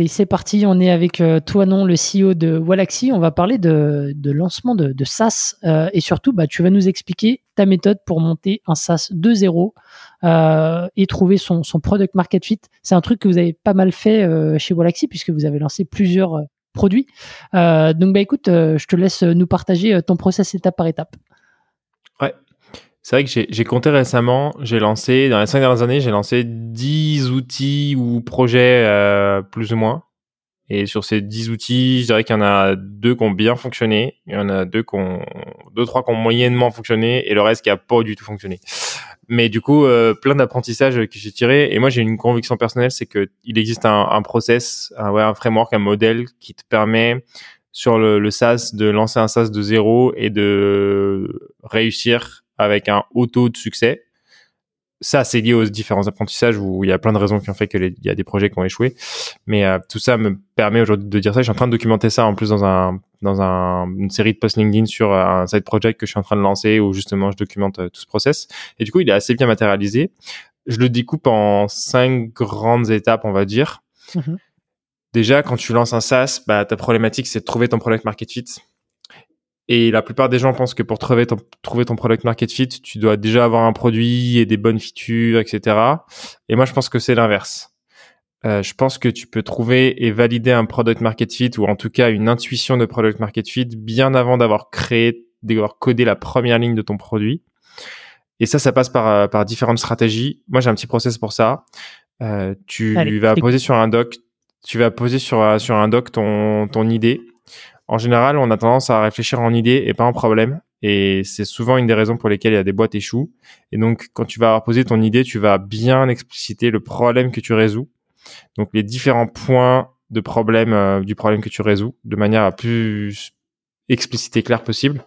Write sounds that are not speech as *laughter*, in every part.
allez, c'est parti. On est avec euh, toi, non, le CEO de Wallaxy. On va parler de, lancement de, SaaS euh, et surtout, bah, tu vas nous expliquer ta méthode pour monter un SaaS de zéro euh, et trouver son, product market fit. C'est un truc que vous avez pas mal fait chez Wallaxy puisque vous avez lancé plusieurs produits. donc, bah, écoute, je te laisse nous partager ton process étape par étape. Ouais, c'est vrai que j'ai compté récemment, j'ai lancé, dans les cinq dernières années, j'ai lancé 10 outils ou projets euh, plus ou moins. Et sur ces 10 outils, je dirais qu'il y en a deux qui ont bien fonctionné, il y en a deux qui ont, deux, trois qui ont moyennement fonctionné et le reste qui a pas du tout fonctionné. Mais du coup, euh, plein d'apprentissages que j'ai tirés. Et moi, j'ai une conviction personnelle, c'est que il existe un, un process, un, framework, un modèle qui te permet sur le, le SaaS de lancer un SaaS de zéro et de réussir avec un haut taux de succès. Ça, c'est lié aux différents apprentissages où il y a plein de raisons qui ont fait qu'il y a des projets qui ont échoué. Mais euh, tout ça me permet aujourd'hui de dire ça. Je suis en train de documenter ça en plus dans un dans un, une série de posts LinkedIn sur euh, un side project que je suis en train de lancer où justement je documente euh, tout ce process. Et du coup, il est assez bien matérialisé. Je le découpe en cinq grandes étapes, on va dire. Mm-hmm. Déjà, quand tu lances un SaaS, bah, ta problématique, c'est de trouver ton product market fit. Et la plupart des gens pensent que pour trouver ton, trouver ton product market fit, tu dois déjà avoir un produit et des bonnes features, etc. Et moi, je pense que c'est l'inverse. Euh, je pense que tu peux trouver et valider un product market fit ou en tout cas une intuition de product market fit bien avant d'avoir créé, d'avoir codé la première ligne de ton produit. Et ça, ça passe par, euh, par différentes stratégies. Moi, j'ai un petit process pour ça. Euh, tu vas poser sur un doc, tu vas poser sur, sur un doc ton, ton idée en général, on a tendance à réfléchir en idée et pas en problème. Et c'est souvent une des raisons pour lesquelles il y a des boîtes échouent. Et donc, quand tu vas poser ton idée, tu vas bien expliciter le problème que tu résous. Donc, les différents points de problème euh, du problème que tu résous de manière à plus explicite et claire possible.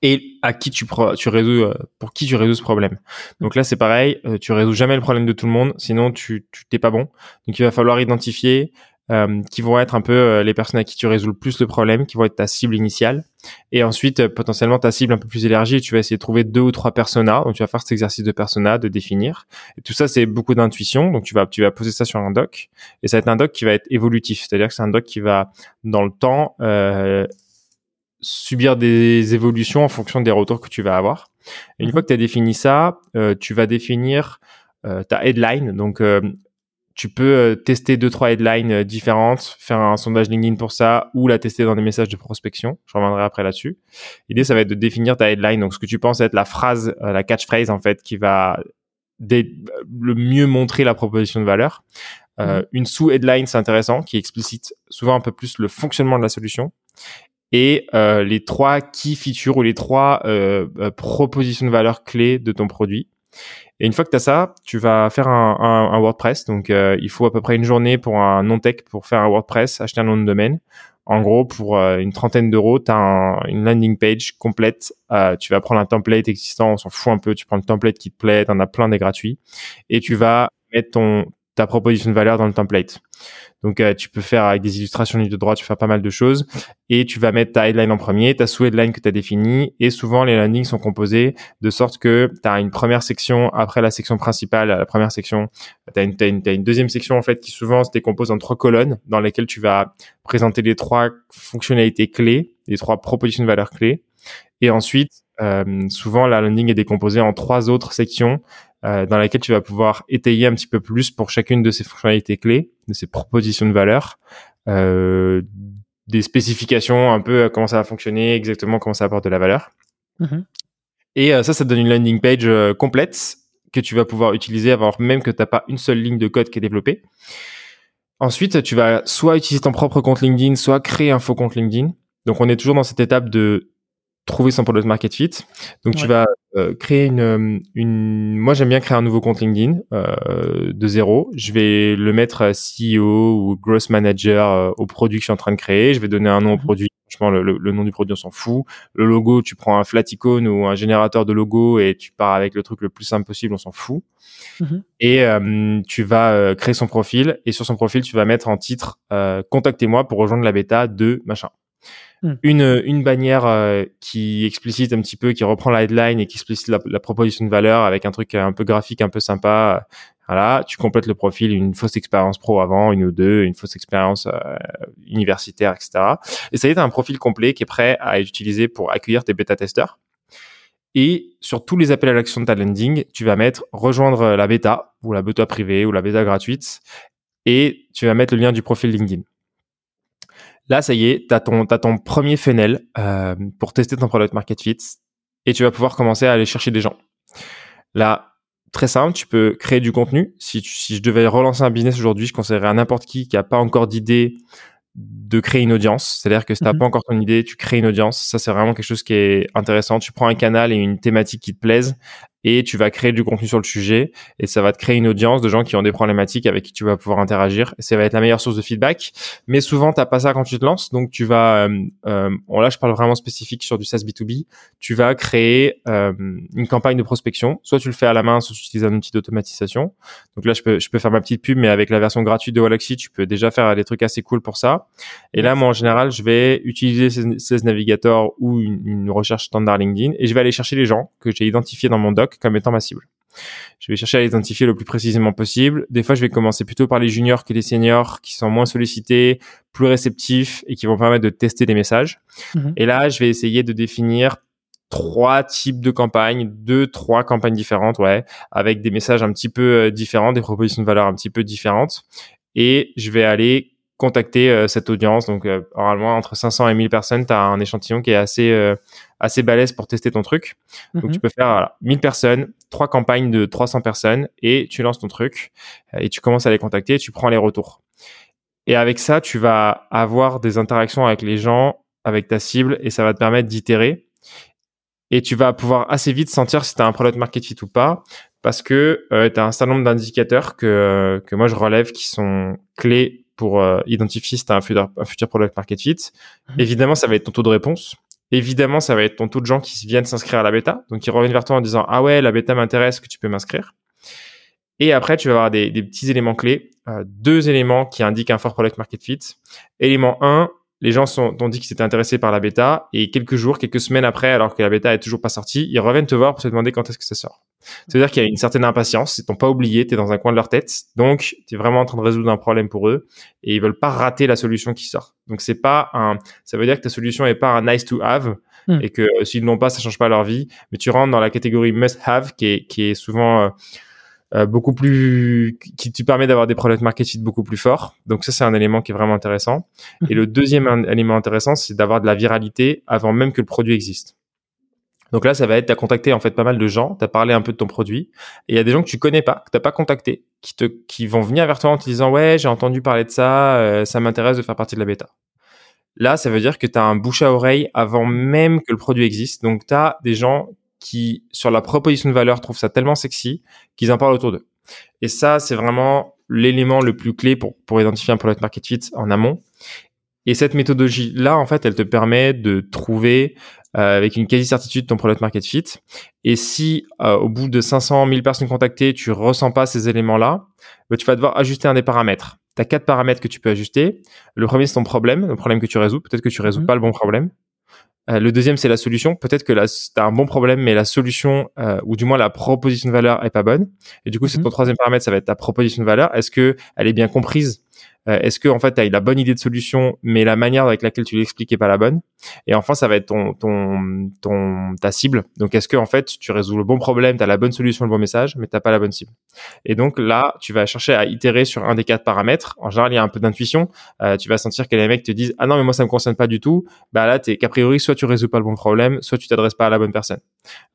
Et à qui tu, tu résous, euh, pour qui tu résous ce problème. Donc là, c'est pareil, euh, tu résous jamais le problème de tout le monde, sinon tu, tu t'es pas bon. Donc il va falloir identifier euh, qui vont être un peu euh, les personnes à qui tu résous le plus le problème, qui vont être ta cible initiale. Et ensuite, euh, potentiellement, ta cible un peu plus élargie, tu vas essayer de trouver deux ou trois personas. Donc, tu vas faire cet exercice de persona, de définir. Et tout ça, c'est beaucoup d'intuition. Donc, tu vas, tu vas poser ça sur un doc. Et ça va être un doc qui va être évolutif. C'est-à-dire que c'est un doc qui va, dans le temps, euh, subir des évolutions en fonction des retours que tu vas avoir. Et une mhm. fois que tu as défini ça, euh, tu vas définir ta headline. Donc, tu peux euh, tester deux trois headlines euh, différentes, faire un sondage LinkedIn pour ça ou la tester dans des messages de prospection. Je reviendrai après là-dessus. L'idée ça va être de définir ta headline, donc ce que tu penses être la phrase, euh, la catchphrase en fait qui va le mieux montrer la proposition de valeur. Euh, Une sous-headline, c'est intéressant, qui explicite souvent un peu plus le fonctionnement de la solution et euh, les trois key features ou les trois euh, propositions de valeur clés de ton produit. Et une fois que tu as ça, tu vas faire un, WordPress. Donc, euh, il faut à peu près une journée pour un non-tech pour faire un WordPress, acheter un nom de domaine. En gros, pour euh, une trentaine d'euros, tu as une landing page complète. Euh, tu vas prendre un template existant, on s'en fout un peu. Tu prends le template qui te plaît, tu en as plein des gratuits. Et tu vas mettre ton, ta proposition de valeur dans le template. Donc, euh, tu peux faire avec des illustrations de droit, tu fais pas mal de choses. Et tu vas mettre ta headline en premier, ta sous-headline que tu as définie. Et souvent, les landings sont composés de sorte que tu as une première section après la section principale. La première section, tu as, une, deuxième section en fait qui souvent se décompose en trois colonnes dans lesquelles tu vas présenter les trois fonctionnalités clés, les trois propositions de valeur clés. Et ensuite, euh, souvent, la landing est décomposée en trois autres sections euh, dans laquelle tu vas pouvoir étayer un petit peu plus pour chacune de ces fonctionnalités clés, de ces propositions de valeur, euh, des spécifications un peu comment ça va fonctionner, exactement comment ça apporte de la valeur. Mm-hmm. Et ça, ça te donne une landing page complète que tu vas pouvoir utiliser alors même que tu n'as pas une seule ligne de code qui est développée. Ensuite, tu vas soit utiliser ton propre compte LinkedIn, soit créer un faux compte LinkedIn. Donc, on est toujours dans cette étape de trouver son product market fit. Donc tu vas euh, créer une, euh, une. Moi j'aime bien créer un nouveau compte LinkedIn euh, de zéro. Je vais le mettre à CEO ou growth manager euh, au produit que je suis en train de créer. Je vais donner un nom au Mhm. produit. Franchement, le, le- le nom du produit on s'en fout. Le logo, tu prends un flat icon ou un générateur de logo et tu pars avec le truc le plus simple possible. On s'en fout. Mhm. Et euh, tu vas euh, créer son profil et sur son profil tu vas mettre en titre euh, contactez-moi pour rejoindre la bêta de machin Hmm. une, une bannière euh, qui explicite un petit peu, qui reprend la headline et qui explicite la, proposition de valeur avec un truc un peu graphique, un peu sympa. Voilà, tu complètes le profil, une fausse expérience pro avant, une ou deux, une fausse expérience euh, universitaire, etc. Et ça y est, t'as un profil complet qui est prêt à être utilisé pour accueillir tes bêta-testeurs. Et sur tous les appels à l'action de ta landing, tu vas mettre rejoindre la bêta ou la bêta privée ou la bêta gratuite et tu vas mettre le lien du profil LinkedIn. Là, ça y est, tu as ton, t'as ton premier funnel euh, pour tester ton product market fit et tu vas pouvoir commencer à aller chercher des gens. Là, très simple, tu peux créer du contenu. Si, tu- si je devais relancer un business aujourd'hui, je conseillerais à n'importe qui qui a pas encore d'idée de créer une audience. C'est-à-dire que si tu Mhm. pas encore ton idée, tu crées une audience. Ça, c'est vraiment quelque chose qui est intéressant. Tu prends un canal et une thématique qui te plaise et tu vas créer du contenu sur le sujet et ça va te créer une audience de gens qui ont des problématiques avec qui tu vas pouvoir interagir. Ça va être la meilleure source de feedback. Mais souvent, t'as pas ça quand tu te lances. Donc, tu vas, euh, euh, là, je parle vraiment spécifique sur du SaaS B2B. Tu vas créer euh, une campagne de prospection. Soit tu le fais à la main, soit tu utilises un outil d'automatisation. Donc là, je peux, je peux faire ma petite pub, mais avec la version gratuite de Walaxy, tu peux déjà faire des trucs assez cool pour ça. Et là, moi, en général, je vais utiliser ces, ces navigateurs ou une recherche standard LinkedIn et je vais aller chercher les gens que j'ai identifiés dans mon doc comme étant ma cible. Je vais chercher à les identifier le plus précisément possible. Des fois, je vais commencer plutôt par les juniors que les seniors qui sont moins sollicités, plus réceptifs et qui vont permettre de tester des messages. Mhm. Et là, je vais essayer de définir trois types de campagnes, deux, trois campagnes différentes, ouais, avec des messages un petit peu euh, différents, des propositions de valeur un petit peu différentes. Et je vais aller contacter euh, cette audience. Donc, euh, normalement, entre 500 et 1000 personnes, tu as un échantillon qui est assez, euh, assez balèze pour tester ton truc. Donc, Mhm. tu peux faire voilà, 1000 personnes, trois campagnes de 300 personnes et tu lances ton truc euh, et tu commences à les contacter, tu prends les retours. Et avec ça, tu vas avoir des interactions avec les gens, avec ta cible et ça va te permettre d'itérer. Et tu vas pouvoir assez vite sentir si tu as un product market fit ou pas parce que euh, tu as un certain nombre d'indicateurs que, que moi je relève qui sont clés pour euh, identifier si tu as un futur, un futur product market fit. Mhm. Évidemment, ça va être ton taux de réponse. Évidemment, ça va être ton taux de gens qui viennent s'inscrire à la bêta. Donc, ils reviennent vers toi en disant Ah ouais, la bêta m'intéresse, que tu peux m'inscrire. Et après, tu vas avoir des, des petits éléments clés. Euh, deux éléments qui indiquent un fort product market fit. Élément 1, les gens sont, t'ont dit qu'ils étaient intéressés par la bêta et quelques jours, quelques semaines après, alors que la bêta est toujours pas sortie, ils reviennent te voir pour te demander quand est-ce que ça sort. C'est-à-dire qu'il y a une certaine impatience, ils t'ont pas oublié, t'es dans un coin de leur tête, donc t'es vraiment en train de résoudre un problème pour eux et ils veulent pas rater la solution qui sort. Donc c'est pas un, ça veut dire que ta solution est pas un nice to have Hmm. et que euh, s'ils l'ont pas, ça change pas leur vie, mais tu rentres dans la catégorie must have qui est, qui est souvent euh, beaucoup plus, qui te permet d'avoir des product market fit beaucoup plus forts. Donc ça, c'est un élément qui est vraiment intéressant. Et le deuxième élément intéressant, c'est d'avoir de la viralité avant même que le produit existe. Donc là, ça va être, t'as contacté en fait pas mal de gens, t'as parlé un peu de ton produit, et il y a des gens que tu connais pas, que t'as pas contacté, qui vont venir vers toi en te disant ouais, j'ai entendu parler de ça, euh, ça m'intéresse de faire partie de la bêta. Là, ça veut dire que tu as un bouche à oreille avant même que le produit existe. Donc, tu as des gens qui, sur la proposition de valeur, trouvent ça tellement sexy qu'ils en parlent autour d'eux. Et ça, c'est vraiment l'élément le plus clé pour, pour identifier un product market fit en amont. Et cette méthodologie-là, en fait, elle te permet de trouver euh, avec une quasi-certitude ton product market fit. Et si euh, au bout de 500 1000 personnes contactées, tu ressens pas ces éléments-là, bah, tu vas devoir ajuster un des paramètres. Tu as quatre paramètres que tu peux ajuster. Le premier, c'est ton problème, le problème que tu résous. Peut-être que tu résous Mhm. pas le bon problème. Euh, le deuxième, c'est la solution. Peut-être que tu as un bon problème, mais la solution, euh, ou du moins la proposition de valeur est pas bonne. Et du coup, c'est Mhm. ton troisième paramètre, ça va être ta proposition de valeur. Est-ce que elle est bien comprise? Est-ce que en fait, tu as la bonne idée de solution, mais la manière avec laquelle tu l'expliques est pas la bonne? Et enfin, ça va être ton, ton, ta cible. Donc, est-ce que en fait, tu résous le bon problème, tu as la bonne solution, le bon message, mais t'as pas la bonne cible? Et donc là, tu vas chercher à itérer sur un des quatre paramètres. En général, il y a un peu d'intuition. Euh, tu vas sentir que les mecs te disent ah non mais moi ça me concerne pas du tout. Bah là, t'es qu'a priori soit tu résous pas le bon problème, soit tu t'adresses pas à la bonne personne.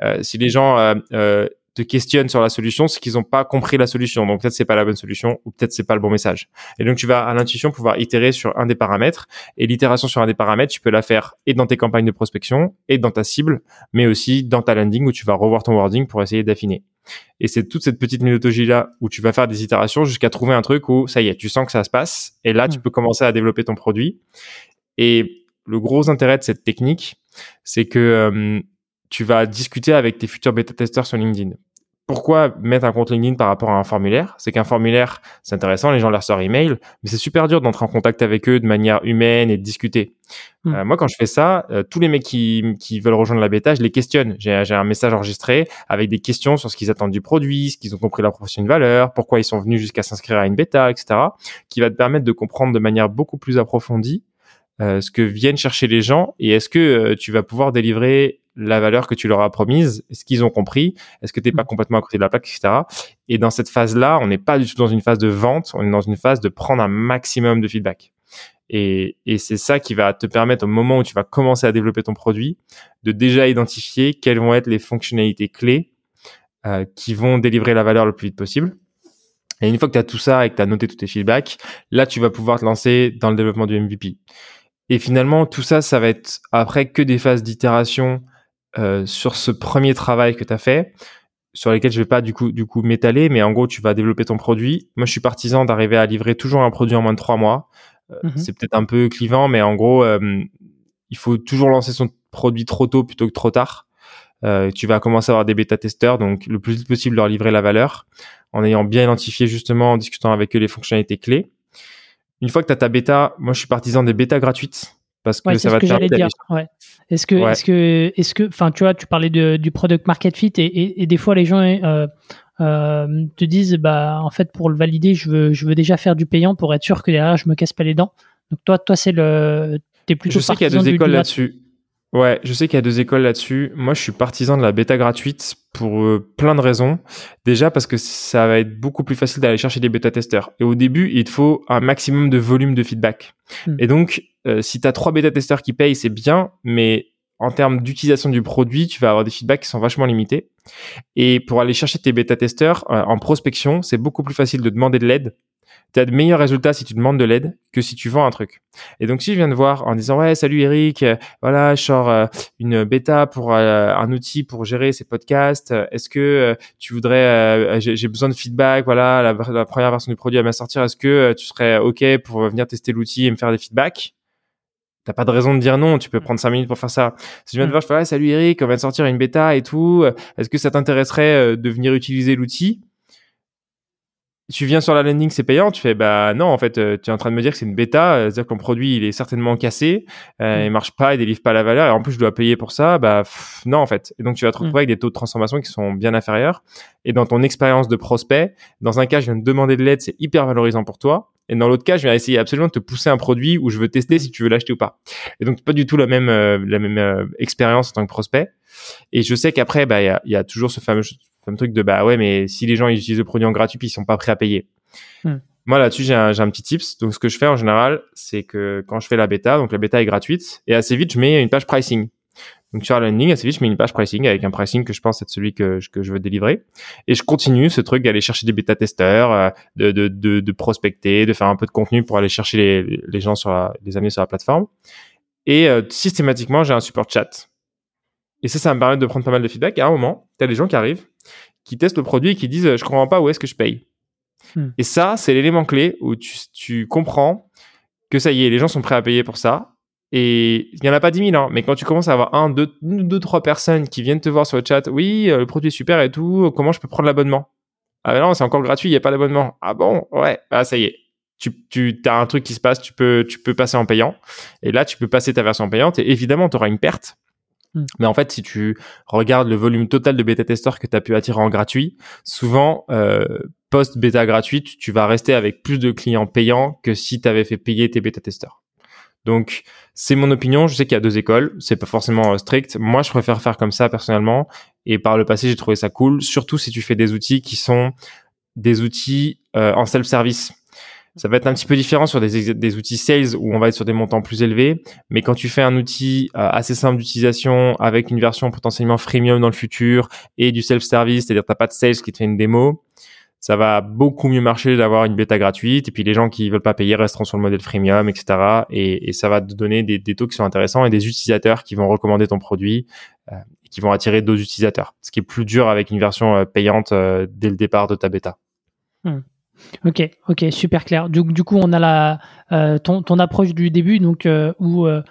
Euh, si les gens euh, euh, te questionnent sur la solution, c'est qu'ils n'ont pas compris la solution. Donc peut-être c'est pas la bonne solution ou peut-être c'est pas le bon message. Et donc tu vas à l'intuition pouvoir itérer sur un des paramètres. Et l'itération sur un des paramètres, tu peux la faire et dans tes campagnes de prospection et dans ta cible, mais aussi dans ta landing où tu vas revoir ton wording pour essayer d'affiner. Et c'est toute cette petite méthodologie là où tu vas faire des itérations jusqu'à trouver un truc où ça y est, tu sens que ça se passe. Et là, tu hmm. peux commencer à développer ton produit. Et le gros intérêt de cette technique, c'est que euh, tu vas discuter avec tes futurs bêta-testeurs sur LinkedIn. Pourquoi mettre un compte LinkedIn par rapport à un formulaire? C'est qu'un formulaire, c'est intéressant, les gens leur sortent email, mais c'est super dur d'entrer en contact avec eux de manière humaine et de discuter. Hmm. Euh, moi, quand je fais ça, euh, tous les mecs qui, qui, veulent rejoindre la bêta, je les questionne. J'ai un message enregistré avec des questions sur ce qu'ils attendent du produit, ce qu'ils ont compris la proposition de valeur, pourquoi ils sont venus jusqu'à s'inscrire à une bêta, etc., qui va te permettre de comprendre de manière beaucoup plus approfondie euh, ce que viennent chercher les gens et est-ce que euh, tu vas pouvoir délivrer la valeur que tu leur as promise, est-ce qu'ils ont compris, est-ce que tu n'es pas mm. complètement à côté de la plaque, etc. Et dans cette phase-là, on n'est pas du tout dans une phase de vente, on est dans une phase de prendre un maximum de feedback. Et, et c'est ça qui va te permettre au moment où tu vas commencer à développer ton produit, de déjà identifier quelles vont être les fonctionnalités clés euh, qui vont délivrer la valeur le plus vite possible. Et une fois que tu as tout ça et que tu as noté tous tes feedbacks, là, tu vas pouvoir te lancer dans le développement du MVP. Et finalement, tout ça, ça va être après que des phases d'itération euh, sur ce premier travail que tu as fait, sur lesquels je vais pas du coup du coup m'étaler, mais en gros, tu vas développer ton produit. Moi, je suis partisan d'arriver à livrer toujours un produit en moins de trois mois. Euh, mhm. C'est peut-être un peu clivant, mais en gros, euh, il faut toujours lancer son produit trop tôt plutôt que trop tard. tu vas commencer à avoir des bêta-testeurs, donc le plus vite possible leur livrer la valeur, en ayant bien identifié justement, en discutant avec eux les fonctionnalités clés une fois que tu as ta bêta, moi je suis partisan des bêtas gratuites parce que ça va ce que j'allais dire. Ouais. Est-ce que, est-ce que, est-ce que, enfin, tu vois, tu parlais de, du product market fit et, et, des fois les gens euh, euh, te disent, bah, en fait, pour le valider, je veux, je veux déjà faire du payant pour être sûr que derrière je me casse pas les dents. Donc toi, toi, c'est le, t'es plutôt. Je sais qu'il y a deux écoles là-dessus. Ouais, je sais qu'il y a deux écoles là-dessus. Moi, je suis partisan de la bêta gratuite pour euh, plein de raisons. Déjà parce que ça va être beaucoup plus facile d'aller chercher des bêta-testeurs. Et au début, il te faut un maximum de volume de feedback. Hmm. Et donc, euh, si tu as trois bêta-testeurs qui payent, c'est bien, mais en termes d'utilisation du produit, tu vas avoir des feedbacks qui sont vachement limités. Et pour aller chercher tes bêta-testeurs euh, en prospection, c'est beaucoup plus facile de demander de l'aide tu as de meilleurs résultats si tu demandes de l'aide que si tu vends un truc. Et donc, si je viens de voir en disant, ouais, salut Eric, euh, voilà, je sors euh, une bêta pour euh, un outil pour gérer ces podcasts. Est-ce que tu voudrais, j'ai besoin de feedback, voilà, la, première version du produit à sortir. Est-ce que tu serais OK pour venir tester l'outil et me faire des feedbacks? T'as pas de raison de dire non, tu peux prendre cinq minutes pour faire ça. Si je viens de mm. voir, je fais, ouais, salut Eric, on vient de sortir une bêta et tout. Est-ce que ça t'intéresserait de venir utiliser l'outil? tu viens sur la landing, c'est payant. Tu fais, bah non, en fait, euh, tu es en train de me dire que c'est une bêta, euh, c'est-à-dire que mon produit, il est certainement cassé, euh, mm. il marche pas, il délivre pas la valeur, et en plus, je dois payer pour ça. Bah non, en fait. Et donc, tu vas te retrouver mm. avec des taux de transformation qui sont bien inférieurs. Et dans ton expérience de prospect, dans un cas, je viens de demander de l'aide, c'est hyper valorisant pour toi. Et dans l'autre cas, je viens essayer absolument de te pousser un produit où je veux tester si tu veux l'acheter ou pas. Et donc, pas du tout la même, la même expérience en tant que prospect. Et je sais qu'après, bah, il y a, y a toujours ce fameux comme truc de bah ouais, mais si les gens ils utilisent le produit en gratuit, puis ils sont pas prêts à payer. Hmm. Moi là-dessus, j'ai un, un, petit tips. Donc ce que je fais en général, c'est que quand je fais la bêta, donc la bêta est gratuite, et assez vite je mets une page pricing. Donc sur la landing, assez vite, je mets une page pricing avec un pricing que je pense être celui que, que je veux délivrer. Et je continue ce truc d'aller chercher des bêta-testeurs, euh, de, de, de, de, prospecter, de faire un peu de contenu pour aller chercher les, les gens sur la, les amener sur la plateforme. Et euh, systématiquement, j'ai un support chat. Et ça, ça me permet de prendre pas mal de feedback. Et à un moment, tu as des gens qui arrivent, qui testent le produit et qui disent je comprends pas où est-ce que je paye. Hmm. Et ça, c'est l'élément clé où tu, tu, comprends que ça y est, les gens sont prêts à payer pour ça. Et il n'y en a pas 10 000, hein, mais quand tu commences à avoir un, deux, deux, trois personnes qui viennent te voir sur le chat, oui, euh, le produit est super et tout, comment je peux prendre l'abonnement? Ah ben non, c'est encore gratuit, il n'y a pas d'abonnement. Ah bon? Ouais, ah ça y est. Tu, tu as un truc qui se passe, tu peux, tu peux passer en payant. Et là, tu peux passer ta version payante et évidemment, tu auras une perte Hmm. Mais en fait, si tu regardes le volume total de bêta-testeurs que tu as pu attirer en gratuit, souvent, euh, post-bêta gratuite, tu vas rester avec plus de clients payants que si tu avais fait payer tes bêta-testeurs. Donc, c'est mon opinion. Je sais qu'il y a deux écoles. C'est pas forcément euh, strict. Moi, je préfère faire comme ça personnellement. Et par le passé, j'ai trouvé ça cool. Surtout si tu fais des outils qui sont des outils euh, en self-service. Ça va être un petit peu différent sur des, des, outils sales où on va être sur des montants plus élevés. Mais quand tu fais un outil euh, assez simple d'utilisation avec une version potentiellement freemium dans le futur et du self-service, c'est-à-dire t'as pas de sales qui te fait une démo, ça va beaucoup mieux marcher d'avoir une bêta gratuite. Et puis les gens qui veulent pas payer resteront sur le modèle freemium, etc. Et, ça va te donner des, taux qui sont intéressants et des utilisateurs qui vont recommander ton produit euh, et qui vont attirer d'autres utilisateurs. Ce qui est plus dur avec une version euh, payante dès le départ de ta bêta. Hmm. Ok, ok, super clair. Du, coup, on a la, euh, ton, ton, approche du début, donc euh, où euh,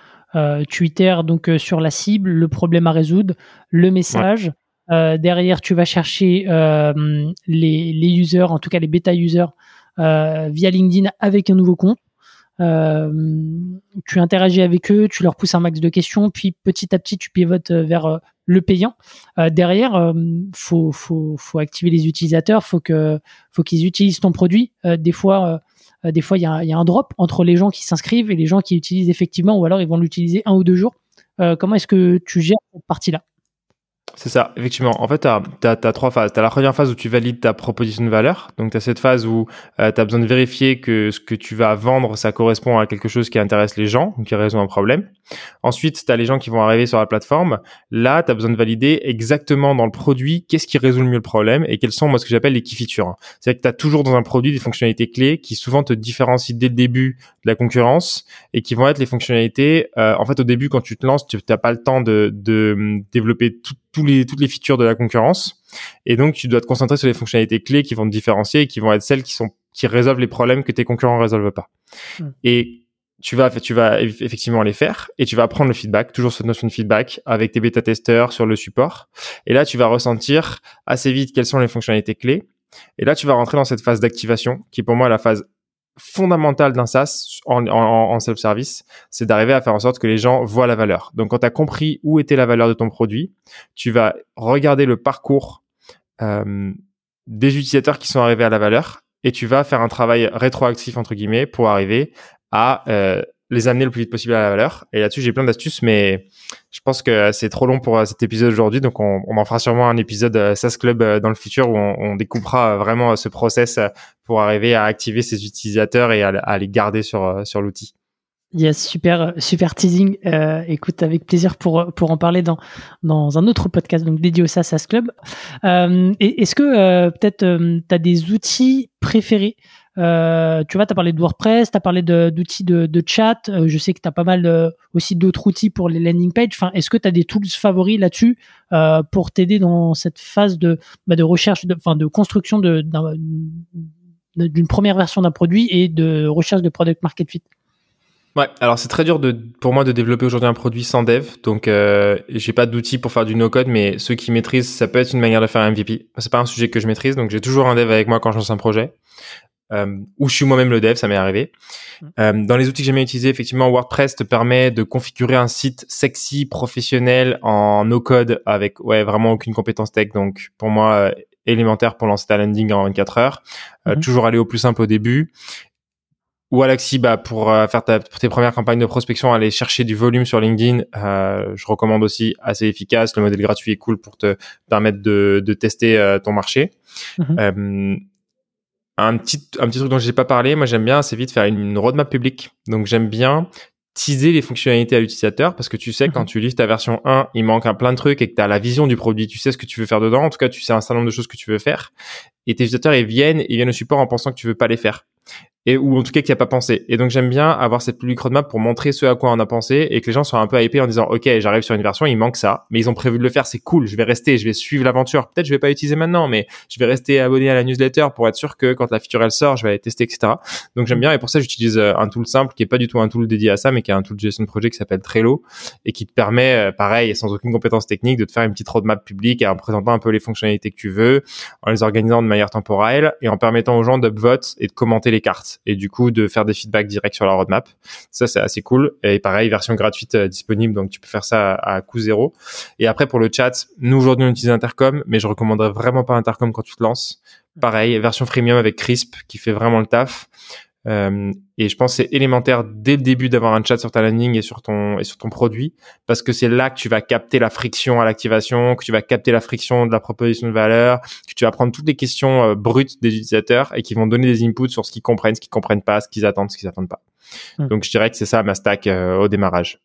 tu itères donc sur la cible, le problème à résoudre, le message. Derrière, tu vas chercher les, les users, en tout cas les bêta users, via LinkedIn avec un nouveau compte. tu interagis avec eux, tu leur pousses un max de questions, puis petit à petit tu pivotes vers le payant. Euh, derrière, euh, faut, faut, faut activer les utilisateurs, faut que, faut qu'ils utilisent ton produit. Euh, des fois, des fois, il y a, y a, un drop entre les gens qui s'inscrivent et les gens qui utilisent effectivement, ou alors ils vont l'utiliser un ou deux jours. comment est-ce que tu gères cette partie-là? C'est ça, effectivement. En fait, tu as, trois phases. Tu as la première phase où tu valides ta proposition de valeur. Donc, tu as cette phase où euh, tu as besoin de vérifier que ce que tu vas vendre, ça correspond à quelque chose qui intéresse les gens, qui résout un problème. Ensuite, tu as les gens qui vont arriver sur la plateforme. Là, tu as besoin de valider exactement dans le produit qu'est-ce qui résout le mieux le problème et quels sont, moi, ce que j'appelle les key features. C'est-à-dire que tu as toujours dans un produit des fonctionnalités clés qui souvent te différencient dès le début de la concurrence et qui vont être les fonctionnalités. Euh, en fait, au début, quand tu te lances, tu n'as pas le temps de, de hum, développer tout tous les, toutes les features de la concurrence. Et donc, tu dois te concentrer sur les fonctionnalités clés qui vont te différencier et qui vont être celles qui sont, qui résolvent les problèmes que tes concurrents résolvent pas. Hmm. Et tu vas, tu vas effectivement les faire et tu vas prendre le feedback, toujours cette notion de feedback avec tes bêta-testeurs sur le support. Et là, tu vas ressentir assez vite quelles sont les fonctionnalités clés. Et là, tu vas rentrer dans cette phase d'activation qui, pour moi, est la phase fondamentale d'un SaaS en, self-service, c'est d'arriver à faire en sorte que les gens voient la valeur. Donc, quand tu as compris où était la valeur de ton produit, tu vas regarder le parcours euh, des utilisateurs qui sont arrivés à la valeur et tu vas faire un travail rétroactif, entre guillemets, pour arriver à euh, les amener le plus vite possible à la valeur. Et là-dessus, j'ai plein d'astuces, mais je pense que c'est trop long pour euh, cet épisode aujourd'hui. Donc, on, on, en fera sûrement un épisode euh, SaaS Club euh, dans le futur où on, on découpera vraiment ce process pour arriver à activer ses utilisateurs et à, les garder sur, sur l'outil. Yes, super, super teasing. Euh, écoute, avec plaisir pour pour en parler dans dans un autre podcast donc dédié au SaaS Club. Euh, Est-ce que peut-être tu as des outils préférés? Euh, tu vois, tu as parlé de WordPress, tu as parlé d'outils de, de, chat. Euh, je sais que tu as pas mal euh, aussi d'autres outils pour les landing pages. Enfin, Est-ce que tu as des tools favoris là-dessus pour t'aider dans cette phase de, bah, de recherche, de, de construction d'une première version d'un produit et de recherche de product market fit? Ouais, alors c'est très dur de, pour moi de développer aujourd'hui un produit sans dev, donc euh, j'ai pas d'outils pour faire du no-code, mais ceux qui maîtrisent, ça peut être une manière de faire un MVP. C'est pas un sujet que je maîtrise, donc j'ai toujours un dev avec moi quand je lance un projet euh, où je suis moi-même le dev, ça m'est arrivé. Mm. Euh, dans les outils que j'aime bien utiliser, effectivement, WordPress te permet de configurer un site sexy, professionnel, en no-code, avec ouais vraiment aucune compétence tech. Donc pour moi, euh, élémentaire pour lancer ta landing en 24 heures. Euh, mm-hmm. toujours aller au plus simple au début. Ou Alexis, bah, pour euh, faire ta, pour tes premières campagnes de prospection, aller chercher du volume sur LinkedIn, je recommande aussi assez efficace. Le modèle gratuit est cool pour te permettre de, de tester ton marché. Mm-hmm un petit, un petit truc dont j'ai pas parlé, moi j'aime bien assez vite faire une, roadmap publique. Donc j'aime bien teaser les fonctionnalités à l'utilisateur parce que tu sais quand mhm. tu lis ta version 1, il manque un plein de trucs et que tu as la vision du produit, tu sais ce que tu veux faire dedans, en tout cas tu sais un certain nombre de choses que tu veux faire et tes utilisateurs ils viennent, ils viennent au support en pensant que tu veux pas les faire et ou en tout cas qu'il n'y a pas pensé. Et donc j'aime bien avoir cette public roadmap pour montrer ce à quoi on a pensé et que les gens soient un peu hypés en disant ok j'arrive sur une version il manque ça mais ils ont prévu de le faire c'est cool je vais rester je vais suivre l'aventure peut-être je vais pas utiliser maintenant mais je vais rester abonné à la newsletter pour être sûr que quand la feature elle sort je vais aller tester etc. Donc j'aime bien et pour ça j'utilise euh, un tool simple qui est pas du tout un tool dédié à ça mais qui est un tool de gestion de projet qui s'appelle Trello et qui te permet euh, pareil sans aucune compétence technique de te faire une petite roadmap publique en présentant un peu les fonctionnalités que tu veux en les organisant de manière temporelle et en permettant aux gens d'upvote et de commenter les cartes et du coup de faire des feedbacks directs sur la roadmap. Ça, c'est assez cool. Et pareil, version gratuite euh, disponible, donc tu peux faire ça à, coût zéro. Et après, pour le chat, nous aujourd'hui, on utilise Intercom, mais je recommanderais vraiment pas Intercom quand tu te lances. Pareil, version freemium avec Crisp qui fait vraiment le taf. Euh, et je pense que c'est élémentaire dès le début d'avoir un chat sur ta landing et sur ton et sur ton produit parce que c'est là que tu vas capter la friction à l'activation, que tu vas capter la friction de la proposition de valeur, que tu vas prendre toutes les questions euh, brutes des utilisateurs et qui vont donner des inputs sur ce qu'ils comprennent, ce qu'ils comprennent pas, ce qu'ils attendent, ce qu'ils attendent pas. Hmm. Donc je dirais que c'est ça ma stack euh, au démarrage.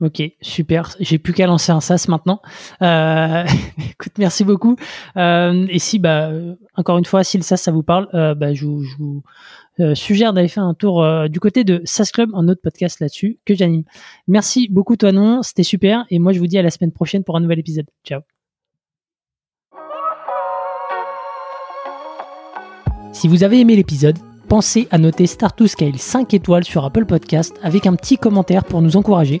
Ok, super. J'ai plus qu'à lancer un SaaS maintenant. Euh, *laughs* écoute, merci beaucoup. Euh, et si, bah, encore une fois, si le SaaS ça vous parle, euh, bah, je vous, euh, suggère d'aller faire un tour euh, du côté de SaaS Club, un autre podcast là-dessus que j'anime. Merci beaucoup, toi non, c'était super. Et moi, je vous dis à la semaine prochaine pour un nouvel épisode. Ciao. Si vous avez aimé l'épisode, pensez à noter Start Scale 5 étoiles sur Apple Podcast avec un petit commentaire pour nous encourager